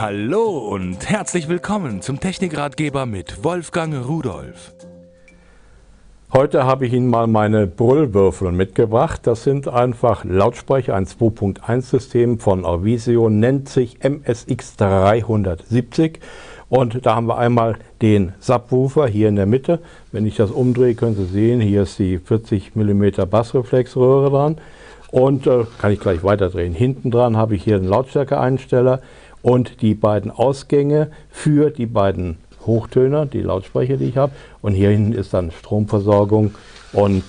Hallo und herzlich willkommen zum Technikratgeber mit Wolfgang Rudolf. Heute habe ich Ihnen mal meine Brüllwürfel mitgebracht. Das sind einfach Lautsprecher, ein 2.1 System von Avisio, nennt sich MSX 370. Und da haben wir einmal den Subwoofer hier in der Mitte. Wenn ich das umdrehe, können Sie sehen, hier ist die 40 mm Bassreflexröhre dran. Und äh, kann ich gleich weiterdrehen. Hinten dran habe ich hier einen Lautstärkeeinsteller und die beiden Ausgänge für die beiden Hochtöner, die Lautsprecher, die ich habe. Und hier hinten ist dann Stromversorgung und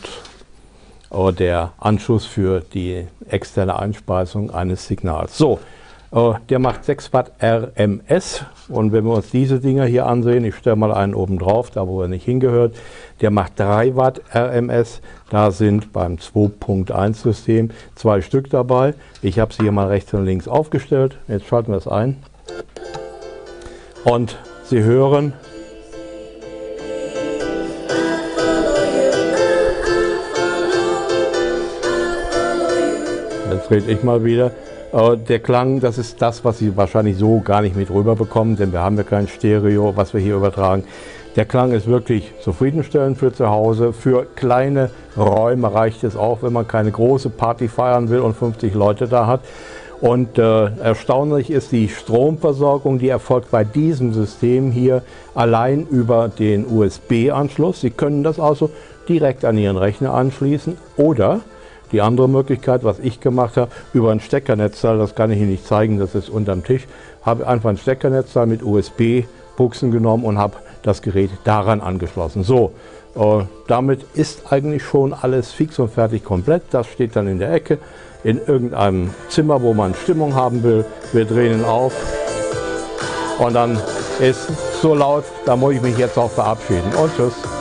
äh, der Anschluss für die externe Einspeisung eines Signals. So, der macht 6 Watt RMS und wenn wir uns diese Dinger hier ansehen, ich stelle mal einen oben drauf, da wo er nicht hingehört, der macht 3 Watt RMS. Da sind beim 2.1 System zwei Stück dabei. Ich habe sie hier mal rechts und links aufgestellt. Jetzt schalten wir es ein. Und Sie hören, Jetzt rede ich mal wieder. Äh, der Klang, das ist das, was Sie wahrscheinlich so gar nicht mit rüber bekommen, denn wir haben ja kein Stereo, was wir hier übertragen. Der Klang ist wirklich zufriedenstellend für zu Hause. Für kleine Räume reicht es auch, wenn man keine große Party feiern will und 50 Leute da hat. Und äh, erstaunlich ist die Stromversorgung, die erfolgt bei diesem System hier allein über den USB-Anschluss. Sie können das also direkt an Ihren Rechner anschließen oder die andere Möglichkeit, was ich gemacht habe, über ein Steckernetzteil, das kann ich Ihnen nicht zeigen, das ist unterm Tisch, habe einfach ein Steckernetzteil mit USB-Buchsen genommen und habe das Gerät daran angeschlossen. So, äh, damit ist eigentlich schon alles fix und fertig komplett. Das steht dann in der Ecke in irgendeinem Zimmer, wo man Stimmung haben will. Wir drehen ihn auf und dann ist so laut, da muss ich mich jetzt auch verabschieden. Und tschüss.